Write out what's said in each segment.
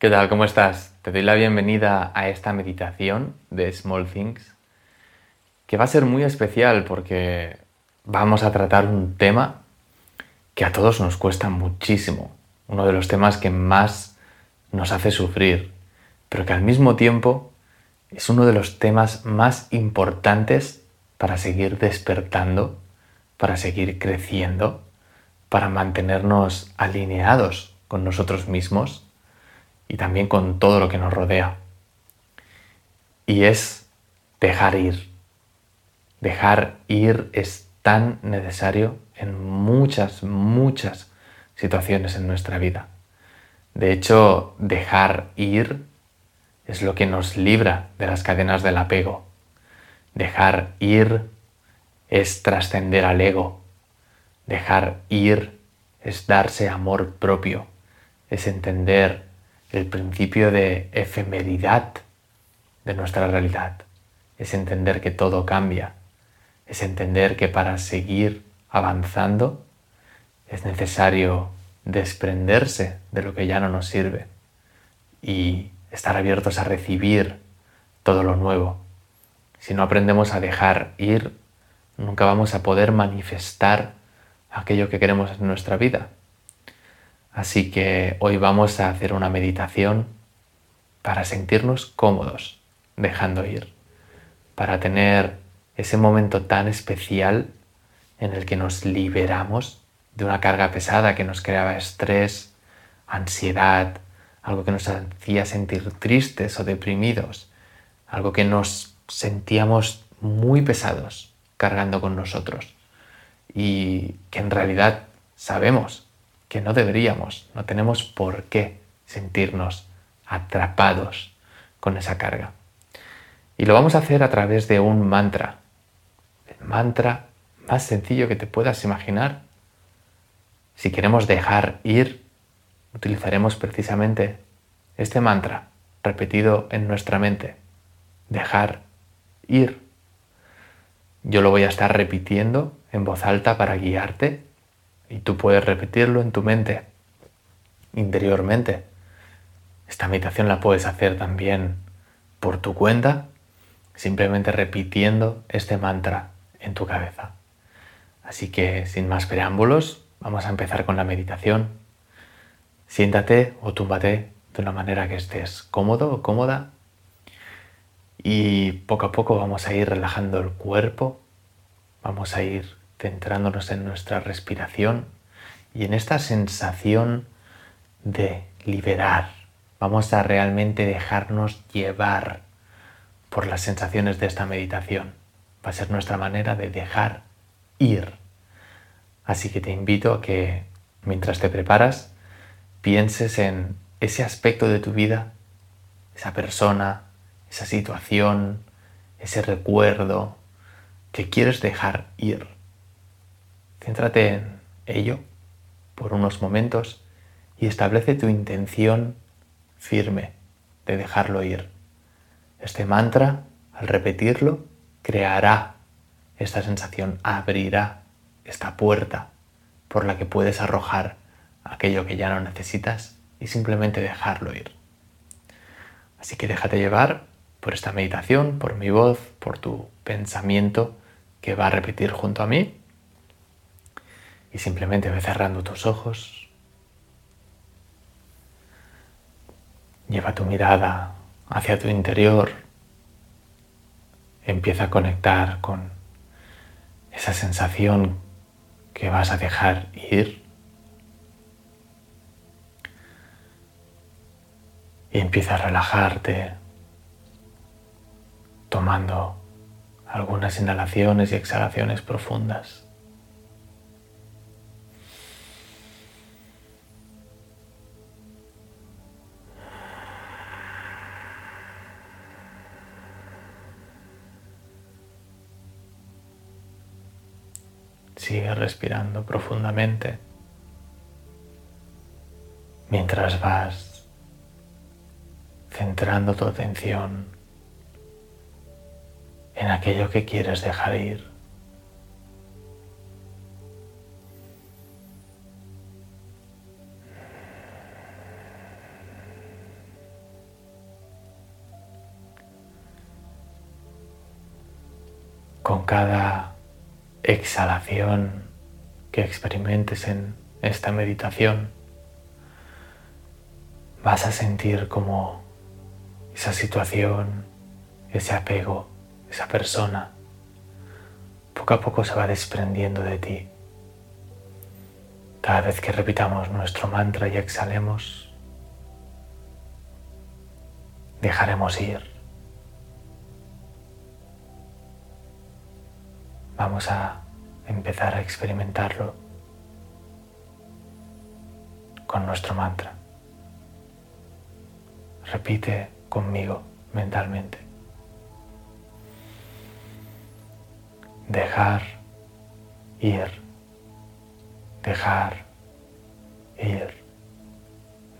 ¿Qué tal? ¿Cómo estás? Te doy la bienvenida a esta meditación de Small Things, que va a ser muy especial porque vamos a tratar un tema que a todos nos cuesta muchísimo, uno de los temas que más nos hace sufrir, pero que al mismo tiempo es uno de los temas más importantes para seguir despertando, para seguir creciendo, para mantenernos alineados con nosotros mismos y también con todo lo que nos rodea. Y es dejar ir. Dejar ir es tan necesario en muchas, muchas situaciones en nuestra vida. De hecho, dejar ir es lo que nos libra de las cadenas del apego. Dejar ir es trascender al ego. Dejar ir es darse amor propio, es entender el principio de efemeridad de nuestra realidad. Es entender que todo cambia. Es entender que para seguir avanzando es necesario desprenderse de lo que ya no nos sirve y estar abiertos a recibir todo lo nuevo. Si no aprendemos a dejar ir, nunca vamos a poder manifestar aquello que queremos en nuestra vida. Así que hoy vamos a hacer una meditación para sentirnos cómodos dejando ir, para tener ese momento tan especial en el que nos liberamos de una carga pesada que nos creaba estrés, ansiedad, algo que nos hacía sentir tristes o deprimidos, algo que nos sentíamos muy pesados cargando con nosotros y que en realidad sabemos que no deberíamos, no tenemos por qué sentirnos atrapados con esa carga. Y lo vamos a hacer a través de un mantra, el mantra más sencillo que te puedas imaginar. Si queremos dejar ir, utilizaremos precisamente este mantra repetido en nuestra mente. Dejar ir. Yo lo voy a estar repitiendo en voz alta para guiarte y tú puedes repetirlo en tu mente, interiormente. Esta meditación la puedes hacer también por tu cuenta, simplemente repitiendo este mantra en tu cabeza. Así que sin más preámbulos, vamos a empezar con la meditación. Siéntate o túmbate de una manera que estés cómodo o cómoda y poco a poco vamos a ir relajando el cuerpo, vamos a ir centrándonos en nuestra respiración y en esta sensación de liberar. Vamos a realmente dejarnos llevar por las sensaciones de esta meditación. Va a ser nuestra manera de dejar ir. Así que te invito a que mientras te preparas pienses en ese aspecto de tu vida, esa persona, esa situación, ese recuerdo que quieres dejar ir. Céntrate en ello por unos momentos y establece tu intención firme de dejarlo ir. Este mantra, al repetirlo, creará esta sensación, abrirá esta puerta por la que puedes arrojar aquello que ya no necesitas y simplemente dejarlo ir. Así que déjate llevar por esta meditación, por mi voz, por tu pensamiento que va a repetir junto a mí y simplemente ve cerrando tus ojos. Lleva tu mirada hacia tu interior. Empieza a conectar con esa sensación que vas a dejar ir. Y empieza a relajarte tomando algunas inhalaciones y exhalaciones profundas. Sigue respirando profundamente mientras vas centrando tu atención en aquello que quieres dejar ir. Con cada exhalación que experimentes en esta meditación, vas a sentir como esa situación, ese apego, esa persona, poco a poco se va desprendiendo de ti. Cada vez que repitamos nuestro mantra y exhalemos, dejaremos ir. Vamos a empezar a experimentarlo con nuestro mantra. Repite conmigo mentalmente. Dejar ir, dejar ir,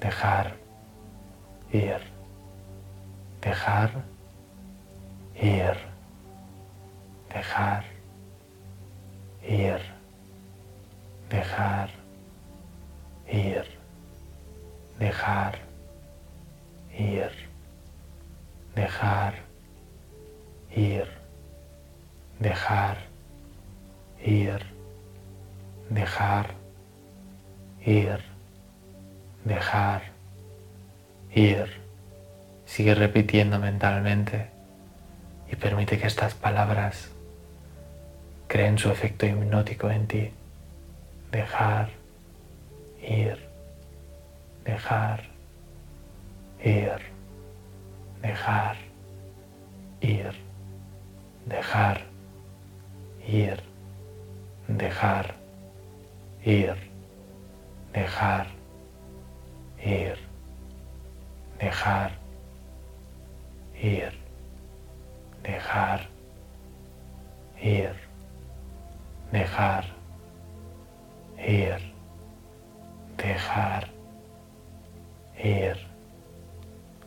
dejar ir, dejar ir, dejar ir, dejar ir, dejar ir, dejar ir, dejar ir, dejar ir, dejar ir. Sigue repitiendo mentalmente y permite que estas palabras creen su efecto hipnótico en ti. Dejar ir, dejar ir, dejar ir, dejar ir, dejar ir, ir, dejar ir,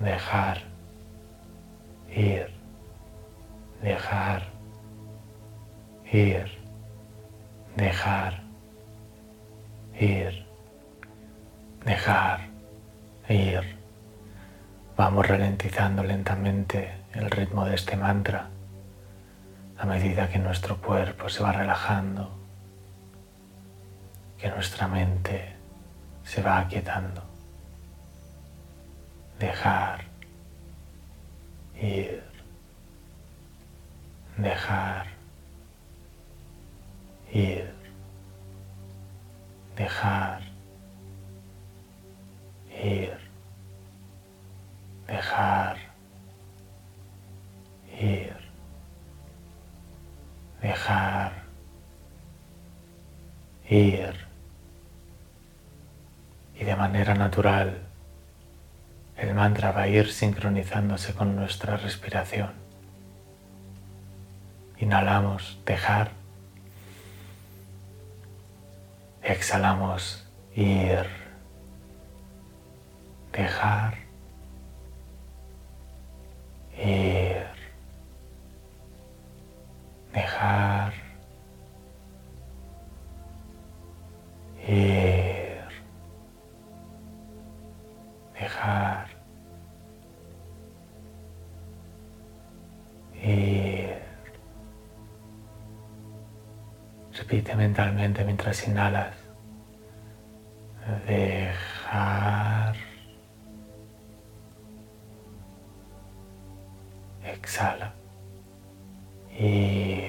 dejar ir, dejar ir, dejar ir, dejar ir. Vamos ralentizando lentamente el ritmo de este mantra a medida que nuestro cuerpo se va relajando, que nuestra mente se va aquietando. Dejar ir, dejar ir, dejar ir, dejar ir. Dejar ir natural. El mantra va a ir sincronizándose con nuestra respiración. Inhalamos dejar, exhalamos ir, dejar, ir. Dejar. Ir, Repite mentalmente mientras inhalas. Dejar. Exhala ir,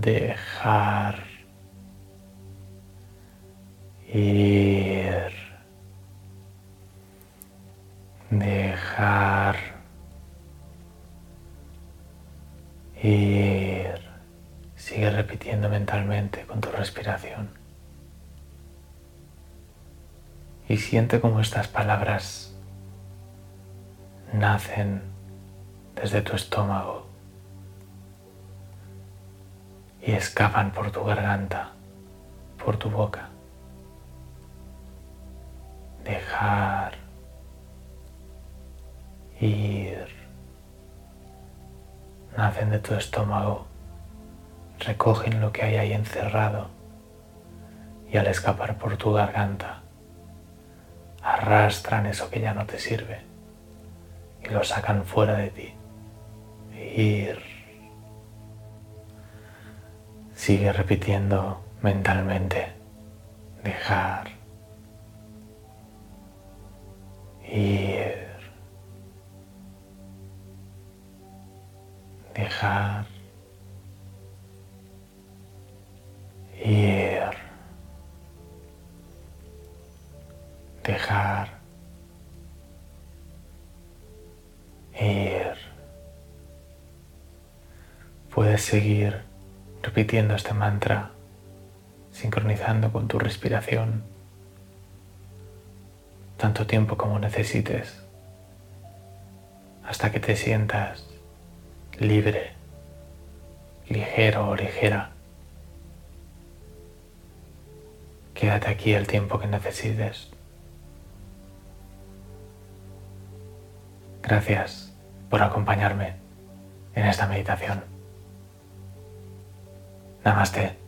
dejar ir. dejar ir. Sigue repitiendo mentalmente con tu respiración. Y siente cómo estas palabras nacen desde tu estómago y escapan por tu garganta, por tu boca. Dejar ir, nacen de tu estómago recogen lo que hay ahí encerrado y al escapar por tu garganta arrastran eso que ya no te sirve y lo sacan fuera de ti. Ir. Sigue repitiendo mentalmente. Dejar. Ir. Dejar. Ir. Dejar. Ir. Puedes seguir repitiendo este mantra, sincronizando con tu respiración, tanto tiempo como necesites, hasta que te sientas libre, ligero o ligera. Quédate aquí el tiempo que necesites. Gracias por acompañarme en esta meditación. Namaste.